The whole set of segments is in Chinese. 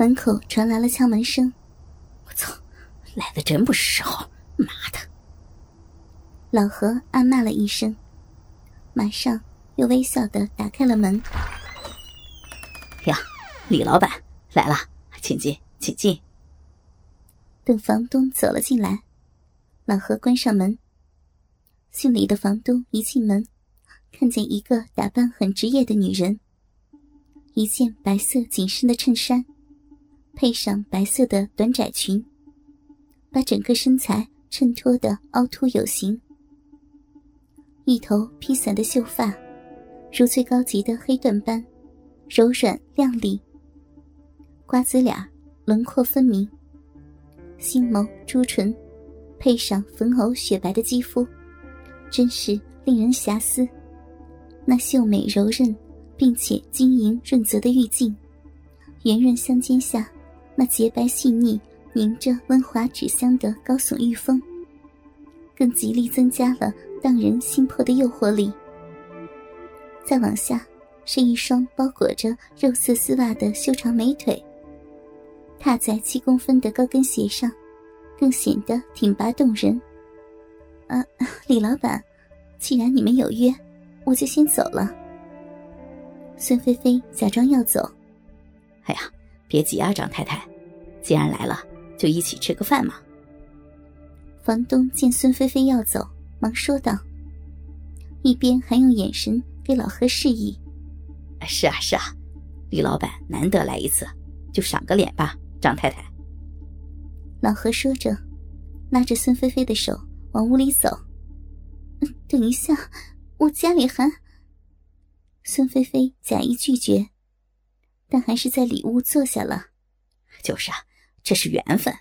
门口传来了敲门声。我操，来的真不是时候！妈的！老何暗骂了一声，马上又微笑的打开了门。呀，李老板来了，请进，请进。等房东走了进来，老何关上门。姓李的房东一进门，看见一个打扮很职业的女人，一件白色紧身的衬衫，配上白色的短窄裙，把整个身材衬托的凹凸有型。一头披散的秀发，如最高级的黑缎般，柔软亮丽。瓜子脸，轮廓分明，星眸朱唇，配上粉藕雪白的肌肤。真是令人遐思。那秀美柔韧，并且晶莹润泽的玉颈，圆润相间下，那洁白细腻、凝着温滑纸香的高耸玉峰，更极力增加了荡人心魄的诱惑力。再往下，是一双包裹着肉色丝袜的修长美腿，踏在七公分的高跟鞋上，更显得挺拔动人。啊，李老板，既然你们有约，我就先走了。孙菲菲假装要走，哎呀，别急啊，张太太，既然来了，就一起吃个饭嘛。房东见孙菲菲要走，忙说道，一边还用眼神给老何示意。是啊，是啊，李老板难得来一次，就赏个脸吧，张太太。老何说着，拉着孙菲菲的手。往屋里走，等一下，我家里还……孙菲菲假意拒绝，但还是在里屋坐下了。就是啊，这是缘分。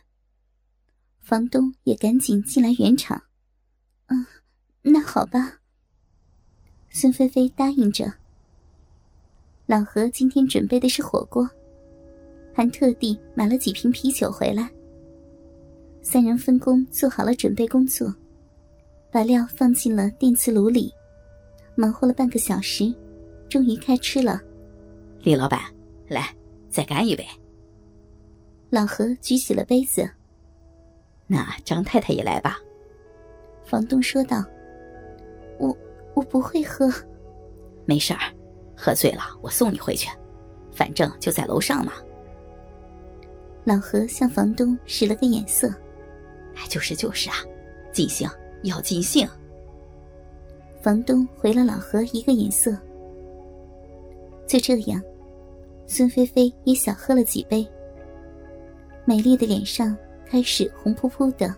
房东也赶紧进来圆场。嗯，那好吧。孙菲菲答应着。老何今天准备的是火锅，还特地买了几瓶啤酒回来。三人分工做好了准备工作，把料放进了电磁炉里，忙活了半个小时，终于开吃了。李老板，来，再干一杯。老何举起了杯子。那张太太也来吧。房东说道：“我我不会喝。”没事儿，喝醉了我送你回去，反正就在楼上嘛。老何向房东使了个眼色。就是就是啊，尽兴要尽兴。房东回了老何一个眼色。就这样，孙菲菲也小喝了几杯，美丽的脸上开始红扑扑的，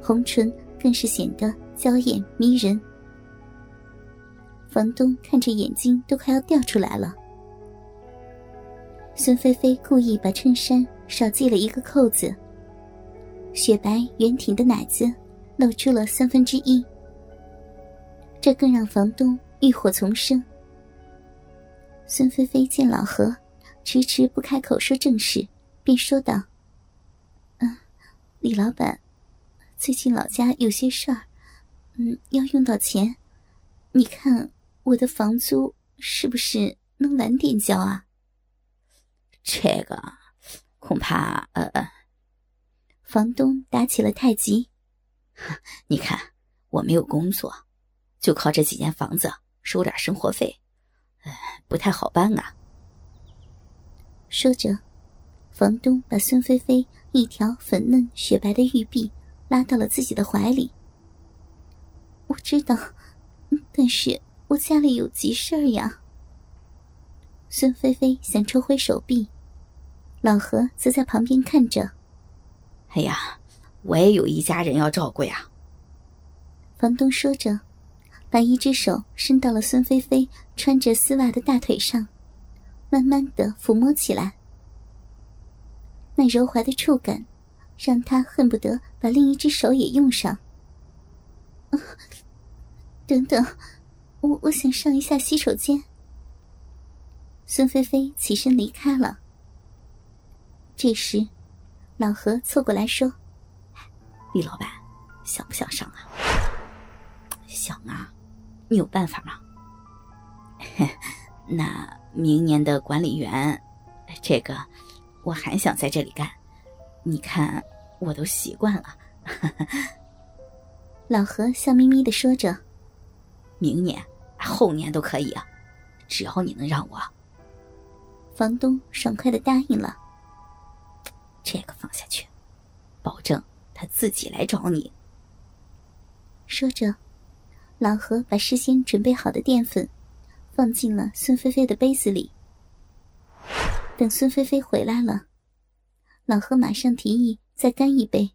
红唇更是显得娇艳迷人。房东看着眼睛都快要掉出来了。孙菲菲故意把衬衫少系了一个扣子。雪白圆挺的奶子露出了三分之一，这更让房东欲火丛生。孙菲菲见老何迟迟不开口说正事，便说道：“嗯，李老板，最近老家有些事儿，嗯，要用到钱，你看我的房租是不是能晚点交啊？”这个恐怕呃呃。房东打起了太极，你看我没有工作，就靠这几间房子收点生活费，不太好办啊。说着，房东把孙菲菲一条粉嫩雪白的玉臂拉到了自己的怀里。我知道，但是我家里有急事儿呀。孙菲菲想抽回手臂，老何则在旁边看着。哎呀，我也有一家人要照顾呀。房东说着，把一只手伸到了孙菲菲穿着丝袜的大腿上，慢慢的抚摸起来。那柔滑的触感，让他恨不得把另一只手也用上。啊等等，我我想上一下洗手间。孙菲菲起身离开了。这时。老何凑过来说：“李老板，想不想上啊？想啊，你有办法吗？那明年的管理员，这个我还想在这里干。你看，我都习惯了。老何笑眯眯的说着：“明年、后年都可以啊，只要你能让我。”房东爽快的答应了。这个放下去，保证他自己来找你。说着，老何把事先准备好的淀粉放进了孙菲菲的杯子里。等孙菲菲回来了，老何马上提议再干一杯。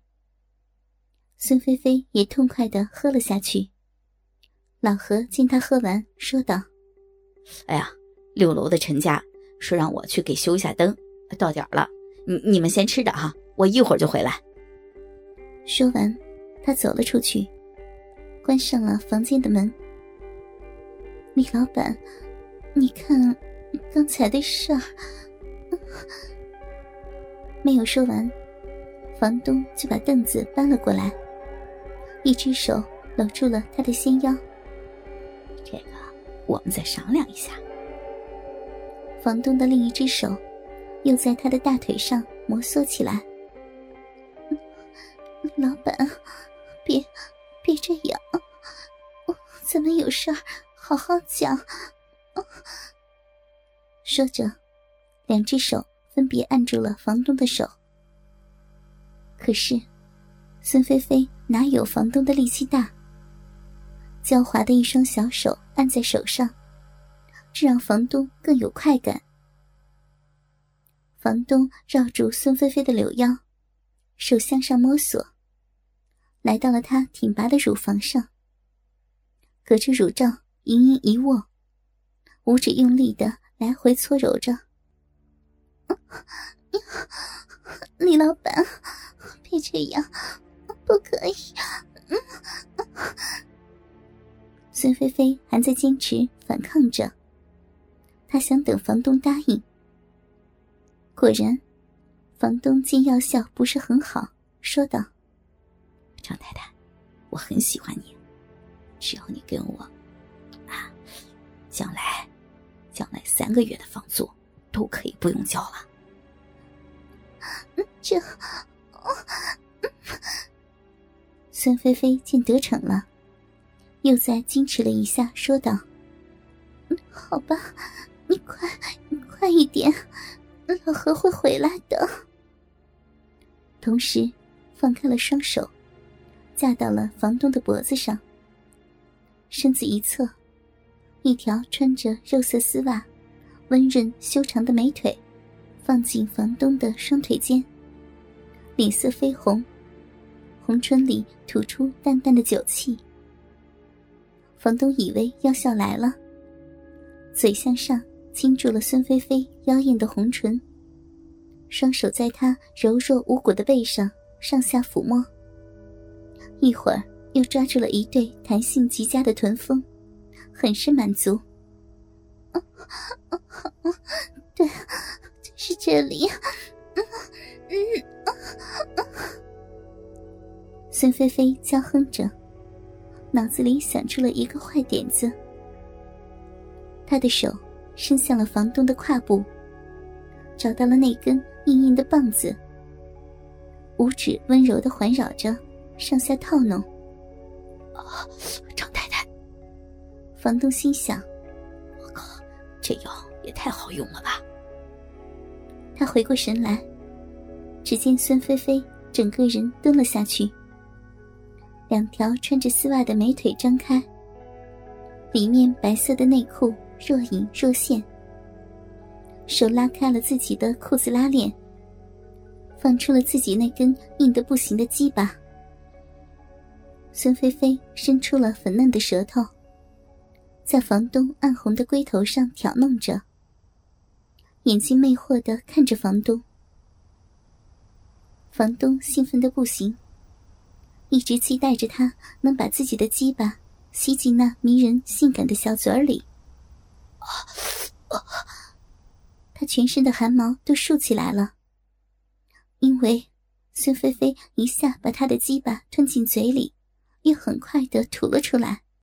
孙菲菲也痛快的喝了下去。老何见他喝完，说道：“哎呀，六楼的陈家说让我去给修一下灯，到点了，你你们先吃着哈，我一会儿就回来。”说完，他走了出去，关上了房间的门。李老板，你看刚才的事儿。没有说完，房东就把凳子搬了过来，一只手搂住了他的纤腰。这个我们再商量一下。房东的另一只手又在他的大腿上摩挲起来。老板，别别这样，咱们有事儿好好讲。说着。两只手分别按住了房东的手，可是孙菲菲哪有房东的力气大？娇滑的一双小手按在手上，这让房东更有快感。房东绕住孙菲菲的柳腰，手向上摸索，来到了她挺拔的乳房上，隔着乳罩盈盈一握，五指用力的来回搓揉着。李老板，别这样，不可以！孙菲菲还在坚持反抗着，她想等房东答应。果然，房东见药效不是很好，说道：“张太太，我很喜欢你，只要你跟我，啊，将来，将来三个月的房租。”都可以不用交了。这，孙菲菲见得逞了，又再矜持了一下，说道：“好吧，你快，你快一点，老何会回来的。”同时，放开了双手，架到了房东的脖子上，身子一侧，一条穿着肉色丝袜。温润修长的美腿，放进房东的双腿间。脸色绯红，红唇里吐出淡淡的酒气。房东以为药效来了，嘴向上亲住了孙菲菲妖艳的红唇，双手在她柔弱无骨的背上上下抚摸。一会儿又抓住了一对弹性极佳的臀峰，很是满足。对，就是这里。孙菲菲娇哼着，脑子里想出了一个坏点子。她的手伸向了房东的胯部，找到了那根硬硬的棒子，五指温柔的环绕着，上下套弄。啊，张太太，房东心想。我靠这药也太好用了吧！他回过神来，只见孙菲菲整个人蹲了下去，两条穿着丝袜的美腿张开，里面白色的内裤若隐若现，手拉开了自己的裤子拉链，放出了自己那根硬得不行的鸡巴。孙菲菲伸出了粉嫩的舌头。在房东暗红的龟头上挑弄着，眼睛魅惑的看着房东。房东兴奋的不行，一直期待着他能把自己的鸡巴吸进那迷人性感的小嘴里。啊！他全身的汗毛都竖起来了，因为孙菲菲一下把他的鸡巴吞进嘴里，又很快的吐了出来。